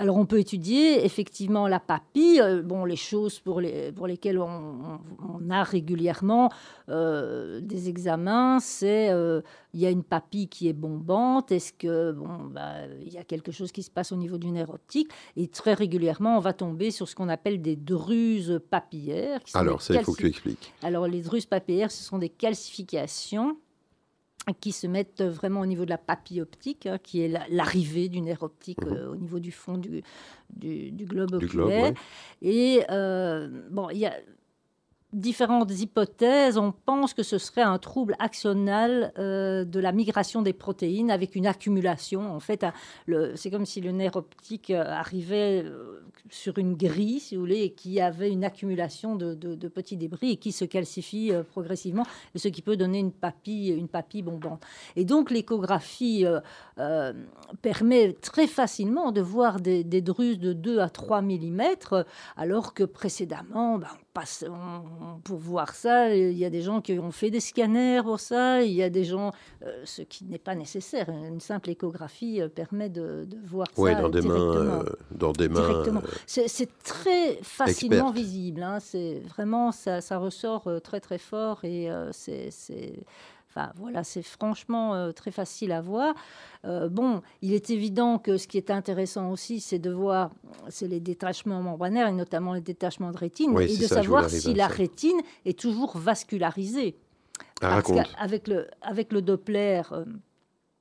Alors, on peut étudier effectivement la papille, euh, bon, les choses pour, les, pour lesquelles on, on- on a régulièrement euh, des examens, c'est euh, il y a une papille qui est bombante, est-ce que bon, bah, il y a quelque chose qui se passe au niveau du nerf optique Et très régulièrement, on va tomber sur ce qu'on appelle des druses papillaires. Alors, ça, il faut que tu expliques. alors, les druses papillaires, ce sont des calcifications qui se mettent vraiment au niveau de la papille optique, hein, qui est la- l'arrivée du nerf optique Mhm. euh, au niveau du fond du, du, du globe Du globe, oculaire. ouais. Et euh, bon, il y a différentes hypothèses. On pense que ce serait un trouble axonal euh, de la migration des protéines avec une accumulation. En fait, c'est comme si le nerf optique euh, arrivait euh, sur une grille, si vous voulez, et qui avait une accumulation de, petits débris et qui se calcifie progressivement, ce qui peut donner une papille, une papille bombante. Et donc, l'échographie permet très facilement de voir des, des druses de 2 à 3 mm, alors que précédemment, ben, on passe, on- on- pour voir ça, il y a des gens qui ont fait des scanners pour ça, il y a des gens, euh, ce qui n'est pas nécessaire. Une simple échographie euh, permet de, de voir Oui, ça dans des mains, euh, dans des mains. C'est très facilement visible. hein. C'est vraiment ça, ça ressort très très fort et c'est- Enfin, voilà, c'est franchement euh, très facile à voir. Euh, bon, il est évident que ce qui est intéressant aussi, c'est de voir, c'est les détachements membranaires et notamment les détachements de rétine, Oui, et de ça, savoir si la rétine est toujours vascularisée. Ah, Parce qu'avec le, avec le Doppler, euh,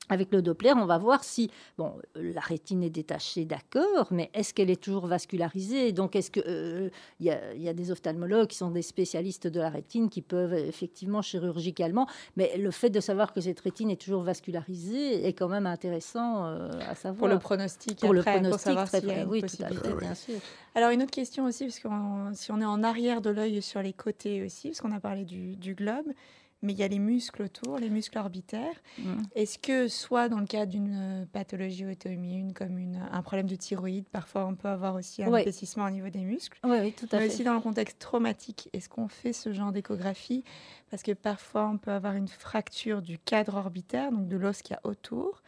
avec le Doppler, on va voir si bon, euh, la rétine est détachée, d'accord, mais est-ce qu'elle est toujours vascularisée? Donc, est-ce que euh, il y, a, il y a des ophtalmologues qui sont des spécialistes de la rétine qui peuvent euh, effectivement chirurgicalement, mais le fait de savoir que cette rétine est toujours vascularisée est quand même intéressant euh, à savoir. Pour le pronostic, Pour le pronostic, pour savoir très une oui, tout à fait, bien sûr. Alors une autre question aussi, parce que si on est en arrière de l'œil sur les côtés aussi, parce qu'on a parlé du, du globe, mais il y a les muscles autour, les muscles orbitaires. Mm. Est-ce que soit dans le cas d'une euh, pathologie auto-immune, comme une- un problème de thyroïde, parfois on peut avoir aussi un épaississement au niveau des muscles, Oui, oui, tout à mais fait. aussi dans le contexte traumatique, est-ce qu'on fait ce genre d'échographie? Parce que parfois on peut avoir une fracture du cadre orbitaire, donc de l'os qu'il y a autour,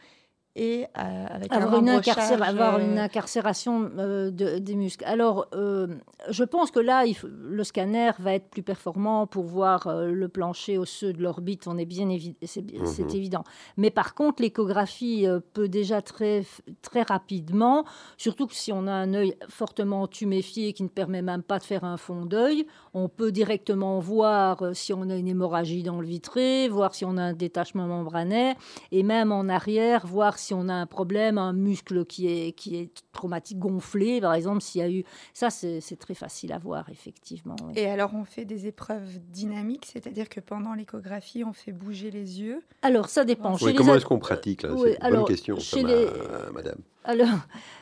et euh, avec avoir un une, rembourrachage, incarcéra- avoir une incarcération euh, de- des muscles. Alors, euh, je pense que là, il faut- le scanner va être plus performant pour voir euh, le plancher osseux de l'orbite. On est bien évi- c'est Mhm. évident. Mais par contre, l'échographie euh, peut déjà très très rapidement, surtout que si on a un œil fortement tuméfié qui ne permet même pas de faire un fond d'œil, on peut directement voir euh, si on a une hémorragie dans le vitré, voir si on a un détachement membranaire, et même en arrière, voir si on a un problème, un muscle qui est, qui est traumatique, gonflé, par exemple, s'il y a eu... Ça, c'est très facile à voir, effectivement. oui. Et alors, on fait des épreuves dynamiques, c'est-à-dire que pendant l'échographie, on fait bouger les yeux? Alors, ça dépend. Oui, comment est-ce qu'on pratique là Oui, C'est une bonne alors, question, ça, chez ma- les- madame. Alors,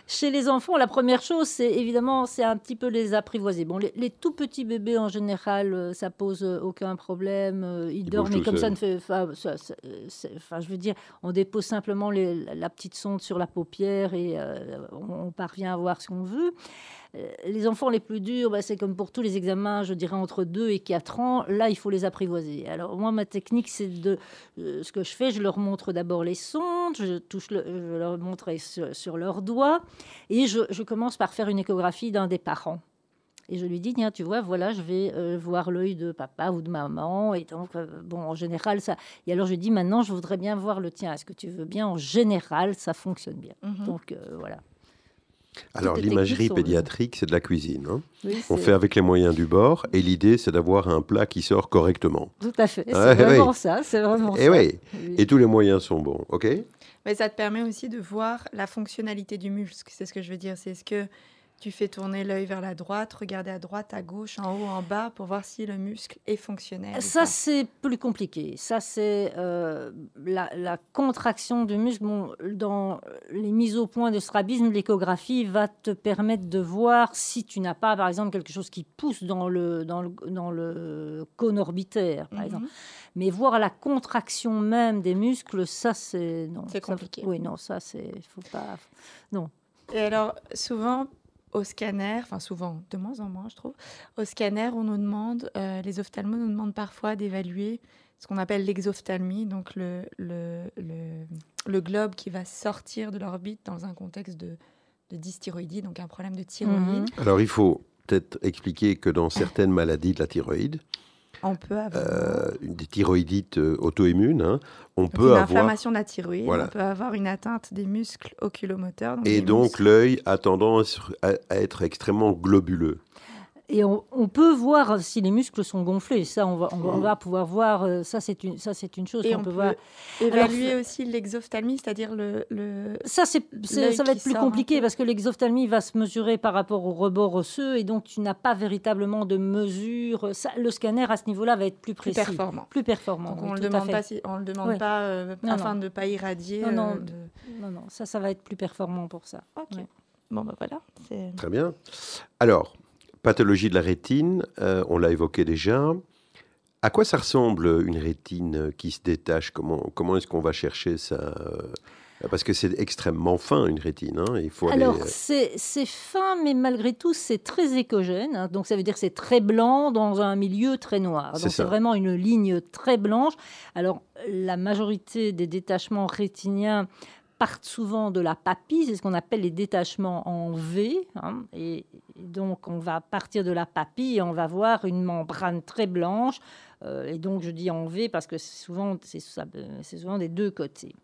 chez les enfants, la première chose, c'est évidemment, c'est un petit peu les apprivoiser. Bon, les, les tout petits bébés, en général, euh, ça pose euh, aucun problème. euh, Ils, Ils dorment, mais comme ça seuls. ne fait... Enfin, ça- ça- c'est- enfin, je veux dire, on dépose simplement les- la, la petite sonde sur la paupière et euh, on, on parvient à voir ce qu'on veut. Euh, Les enfants les plus durs, bah, c'est comme pour tous les examens, je dirais entre 2 et 4 ans. Là, il faut les apprivoiser. Alors, moi, ma technique, c'est de. euh, ce que je fais, je leur montre d'abord les sondes, je, touche le- je leur montre sur, sur leurs doigts, et je, je commence par faire une échographie d'un des parents. Et je lui dis, tiens, tu vois, voilà, je vais euh, voir l'œil de papa ou de maman. Et donc, euh, bon, en général, ça. Et alors, je dis, maintenant, je voudrais bien voir le tien. Est-ce que tu veux bien En général, ça fonctionne bien. Donc, euh, voilà. Alors, l'imagerie pédiatrique, c'est de la cuisine. hein. Oui, On fait avec les moyens du bord, et l'idée, c'est d'avoir un plat qui sort correctement. Tout à fait. C'est vraiment oui. ça. C'est vraiment Et ça. oui, Oui. et tous les moyens sont bons, ok? Mais ça te permet aussi de voir la fonctionnalité du muscle. C'est ce que je veux dire. C'est ce que tu fais tourner l'œil vers la droite, regarder à droite, à gauche, en haut, en bas, pour voir si le muscle est fonctionnel. Ça, c'est plus compliqué. Ça, c'est euh, la, la contraction du muscle. Bon, dans les mises au point de strabisme, l'échographie va te permettre de voir si tu n'as pas, par exemple, quelque chose qui pousse dans le, dans le, dans le cône orbitaire, par Mhm. exemple. Mais voir la contraction même des muscles, ça, c'est... non. C'est Ça, compliqué. oui, non, ça, c'est... faut pas... Et alors, souvent, au scanner, enfin souvent, de moins en moins, je trouve, au scanner, on nous demande, euh, les ophtalmos nous demandent parfois d'évaluer ce qu'on appelle l'exophthalmie, donc le, le, le, globe qui va sortir de l'orbite dans un contexte de, de donc un problème de thyroïde. Alors, il faut peut-être expliquer que dans certaines maladies de la thyroïde, On peut avoir euh, une des thyroïdites euh, auto-immunes, hein, on donc peut une avoir... inflammation de la thyroïde, Voilà. on peut avoir une atteinte des muscles oculomoteurs. Et donc, l'œil a tendance à être extrêmement globuleux. Et on, on peut voir si les muscles sont gonflés. Ça, on va, on va, on va pouvoir voir. euh, Ça, c'est une, ça, c'est une chose Et qu'on on peut peut voir. évaluer aussi l'exophthalmie, c'est-à-dire le, le, Ça, c'est, c'est- L'œil ça va être plus compliqué parce que l'exophthalmie va se mesurer par rapport au rebord osseux et donc tu n'as pas véritablement de mesure. Ça, le scanner à ce niveau-là va être plus plus précis, performant. plus performant. Donc oui, on ne tout le demande pas, si- on le demande pas euh, Non, afin non. de ne pas irradier. Non, non. euh, de- Non, non, ça, ça va être plus performant pour ça. Ok. Ouais. Bon ben voilà. c'est- Très bien. Alors, pathologie de la rétine, euh, on l'a évoqué déjà. À quoi ça ressemble une rétine qui se détache? Comment, comment est-ce qu'on va chercher ça euh, Parce que c'est extrêmement fin, une rétine. hein, Il faut Alors, aller... c'est fin, mais malgré tout, c'est très écogène. hein. donc, ça veut dire que c'est très blanc dans un milieu très noir. C'est Donc, c'est vraiment une ligne très blanche. Alors, la majorité des détachements rétiniens partent souvent de la papille, c'est ce qu'on appelle les détachements en V. hein, et, donc, on va partir de la papille et on va voir une membrane très blanche. euh, et donc, je dis en V parce que c'est souvent, c'est ça- c'est souvent des deux côtés.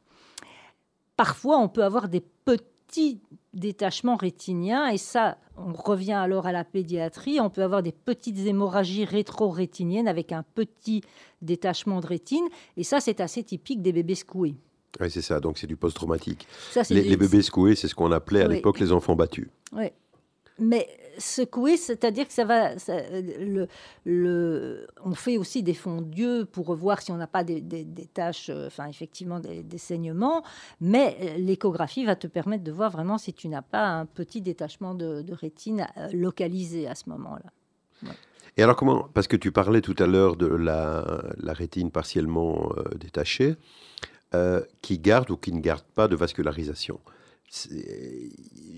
Parfois, on peut avoir des petits détachements rétiniens, et ça, on revient alors à la pédiatrie. On peut avoir des petites hémorragies rétro-rétiniennes avec un petit détachement de rétine, et ça, c'est assez typique des bébés secoués. Oui, c'est ça, donc c'est du post-traumatique. Les, bébés secoués, c'est ce qu'on appelait à Oui. l'époque les enfants battus. Ouais. Mais secouer, c'est-à-dire que ça va. ça- le, le- on fait aussi des fonds d'yeux pour voir si on n'a pas des, des- des taches, euh, enfin, effectivement, des, des saignements. Mais euh, l'échographie va te permettre de voir vraiment si tu n'as pas un petit détachement de, de rétine euh, localisé à ce moment-là. Et alors comment Parce que tu parlais tout à l'heure de la, la rétine partiellement euh, détachée, euh, qui garde ou qui ne garde pas de vascularisation.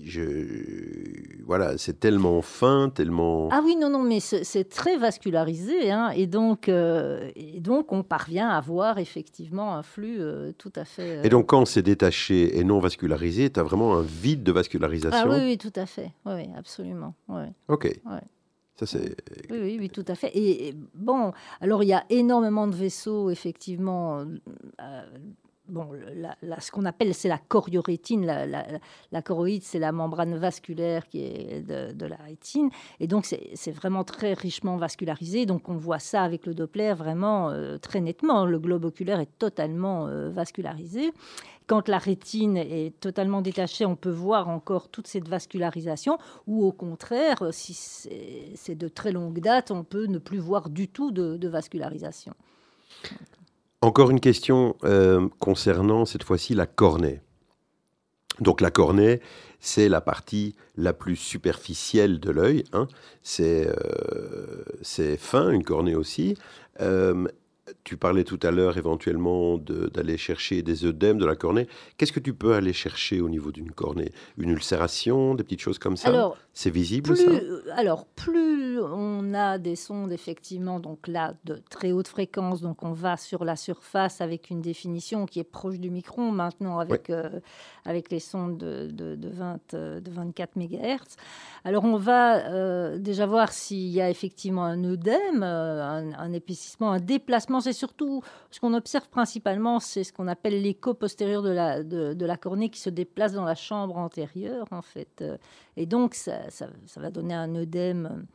Je, voilà, c'est tellement fin, tellement. Ah oui, non, non, mais c'est très vascularisé. hein, et, donc, euh, et donc, on parvient à voir effectivement un flux euh, tout à fait. Et donc quand c'est détaché et non vascularisé, tu as vraiment un vide de vascularisation. Ah oui, oui, tout à fait. Oui, absolument. Oui. Ok. Oui, oui, tout à fait. Et, et bon, alors il y a énormément de vaisseaux, effectivement. euh, bon, ce qu'on appelle, c'est la choriorétine. La, la, choroïde, c'est la membrane vasculaire qui est de, la rétine. Et donc, c'est vraiment très richement vascularisé. Donc, on voit ça avec le Doppler vraiment euh, très nettement. Le globe oculaire est totalement euh, vascularisé. Quand la rétine est totalement détachée, on peut voir encore toute cette vascularisation, ou au contraire, si c'est de très longue date, on peut ne plus voir du tout de vascularisation. Encore une question euh, concernant cette fois-ci la cornée. Donc la cornée, c'est la partie la plus superficielle de l'œil. hein. C'est euh, c'est fin, une cornée aussi. Euh, tu parlais tout à l'heure éventuellement de- d'aller chercher des œdèmes de la cornée. Qu'est-ce que tu peux aller chercher au niveau d'une cornée? Une ulcération, des petites choses comme ça? C'est visible plus, ça? euh, alors, plus on a des sondes, effectivement, donc là, de très haute fréquence, donc on va sur la surface avec une définition qui est proche du micron maintenant avec, euh, avec les sondes de, de, de 20, euh, de 24 MHz. Alors, on va euh, déjà voir s'il y a effectivement un œdème, euh, un, un épaississement, un déplacement. C'est surtout ce qu'on observe principalement, c'est ce qu'on appelle l'écho postérieur de la, de, la cornée qui se déplace dans la chambre antérieure, en fait. Et donc, ça, ça- va donner un œdème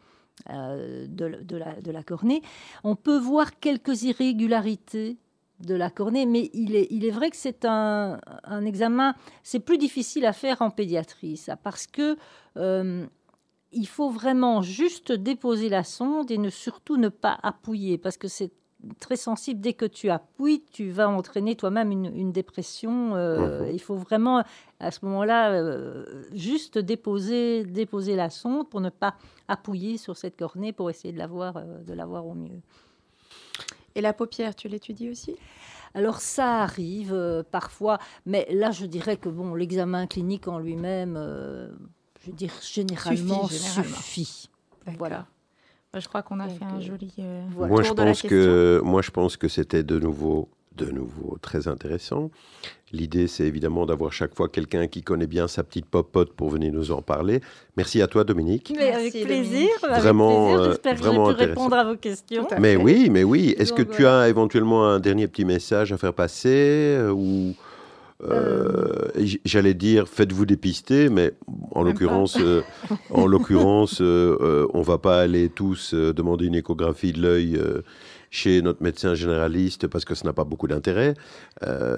euh, de la, de la cornée. On peut voir quelques irrégularités de la cornée, mais il est, il est vrai que c'est un, un examen, c'est plus difficile à faire en pédiatrie, ça, parce que euh, il faut vraiment juste déposer la sonde et ne surtout ne pas appuyer, parce que c'est très sensible. Dès que tu appuies, tu vas entraîner toi-même une, une dépression. euh, Mhm. Il faut vraiment, à ce moment-là, euh, juste déposer, déposer la sonde pour ne pas appuyer sur cette cornée pour essayer de la voir, euh, de la voir au mieux. Et la paupière, tu l'étudies aussi? Alors ça arrive euh, parfois, mais là je dirais que bon, l'examen clinique en lui-même, euh, je veux dire généralement Suffit, généralement. suffit. Voilà. Bah, Je crois qu'on a Donc, fait un euh, joli euh, voilà. Moi, tour je de la pense question. que moi, je pense que c'était de nouveau, de nouveau très intéressant. L'idée, c'est évidemment d'avoir chaque fois quelqu'un qui connaît bien sa petite popote pour venir nous en parler. Merci à toi, Dominique. Mais Merci, avec Dominique. plaisir, avec Vraiment, plaisir. euh, J'espère que vraiment j'ai pu intéressant. répondre à vos questions. À Mais oui, mais oui. Est-ce que tu as éventuellement un dernier petit message à faire passer euh, ou euh, J'allais dire, faites-vous dépister, mais en l'occurrence, euh, en l'occurrence, euh, euh, on va pas aller tous euh, demander une échographie de l'œil chez notre médecin généraliste parce que ça n'a pas beaucoup d'intérêt.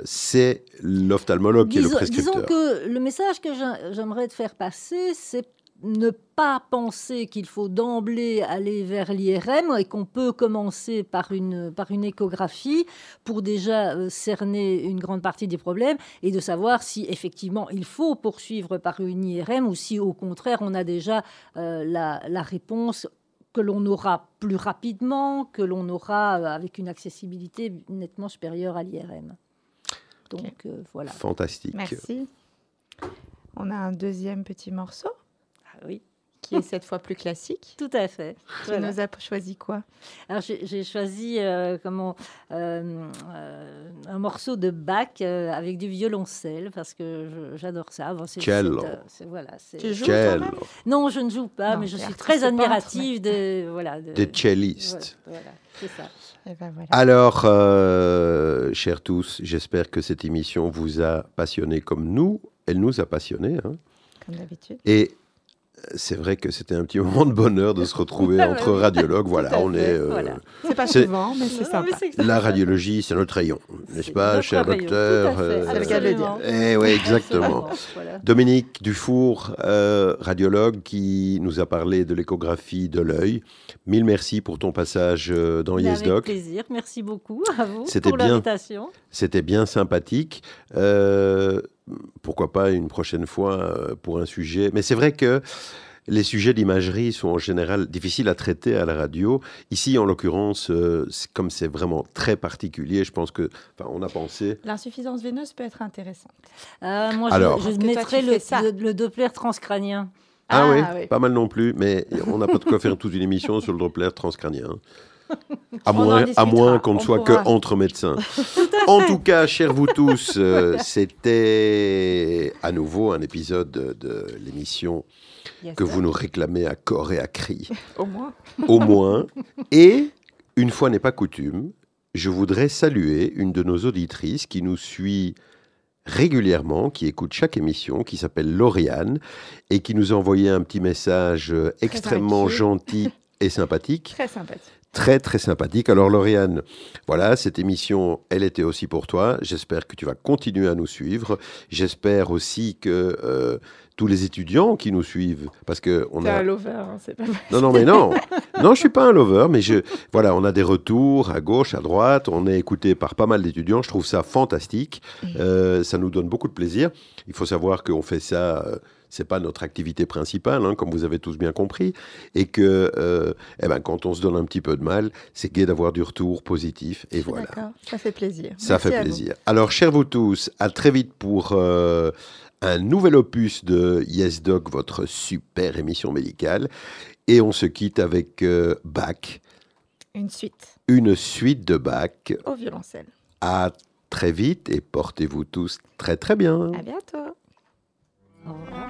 C'est l'ophtalmologue qui est le Disons, disons prescripteur. que le message que j'ai- j'aimerais te faire passer, c'est ne pas penser qu'il faut d'emblée aller vers l'IRM et qu'on peut commencer par une, par une échographie pour déjà euh, cerner une grande partie des problèmes et de savoir si effectivement il faut poursuivre par une IRM ou si au contraire on a déjà euh, la, la réponse que l'on aura plus rapidement, que l'on aura euh, avec une accessibilité nettement supérieure à l'IRM. Donc euh, voilà. Fantastique. Merci. On a un deuxième petit morceau oui. qui est cette fois plus classique. Tout à fait. Tu Voilà. nous as choisi quoi? Alors j'ai choisi euh, comment, euh, euh, un morceau de Bach euh, avec du violoncelle parce que j'adore ça. Bon, c'est- Cello. euh, voilà, Tu joues Non, je ne joue pas, Non, mais je suis très peintre, admirative de voilà de, des cellistes. Voilà, voilà, c'est ça. Eh ben voilà. Alors, euh, chers tous, j'espère que cette émission vous a passionné comme nous. Elle nous a passionnés. hein. Comme d'habitude. Et c'est vrai que c'était un petit moment de bonheur de se retrouver Ah, entre radiologues. Voilà, on fait, est. euh, voilà. C'est pas C'est- souvent, mais c'est sympa. La radiologie, c'est notre rayon, n'est-ce c'est pas, notre cher rayon, docteur tout à fait, euh, C'est le cas de le dire. absolument. Eh oui, exactement. Voilà. Dominique Dufour, euh, radiologue, qui nous a parlé de l'échographie de l'œil. Mille merci pour ton passage euh, dans Mais Yes avec Doc. plaisir. Merci beaucoup à vous C'était pour bien. l'invitation. C'était bien sympathique. Euh, pourquoi pas une prochaine fois euh, pour un sujet. Mais c'est vrai que les sujets d'imagerie sont en général difficiles à traiter à la radio. Ici, en l'occurrence, euh, comme c'est vraiment très particulier, je pense que, enfin, on a pensé. L'insuffisance veineuse peut être intéressante. Euh, moi, Alors. je, je mettrais le, fais ça. le, le Doppler transcrânien. Ah, Ah, oui, oui. pas mal non plus, mais on n'a pas de quoi faire toute une émission sur le Doppler transcrânien. À moins, à discutera, moins qu'on ne soit pourra. que entre médecins. En tout cas, chers vous tous, euh, c'était à nouveau un épisode de, de l'émission Yes, que vous nous réclamez à corps et à cri, Au moins. au moins. Et, une fois n'est pas coutume, je voudrais saluer une de nos auditrices qui nous suit régulièrement, qui écoute chaque émission, qui s'appelle Lauriane, et qui nous a envoyé un petit message euh, extrêmement gentil et sympathique. Très sympathique. Très, très sympathique. Alors, Lauriane, voilà, cette émission, elle était aussi pour toi. J'espère que tu vas continuer à nous suivre. J'espère aussi que euh, tous les étudiants qui nous suivent, parce que on a... un lover, hein, c'est pas. Non, non, mais non. Non, je suis pas un lover, mais je, voilà, on a des retours à gauche, à droite. On est écouté par pas mal d'étudiants. Je trouve ça fantastique. Euh, ça nous donne beaucoup de plaisir. Il faut savoir qu'on fait ça. euh, c'est pas notre activité principale, hein, comme vous avez tous bien compris, et que, euh, eh ben, quand on se donne un petit peu de mal, c'est gai d'avoir du retour positif, et voilà. D'accord, ça fait plaisir. Ça Merci fait vous. plaisir. Alors, chers vous tous, à très vite pour euh, un nouvel opus de Yes Doc, votre super émission médicale. Et on se quitte avec euh, Bach, Une suite une suite de Bach. au violoncelle. À très vite et portez-vous tous très très bien. À bientôt. Au revoir.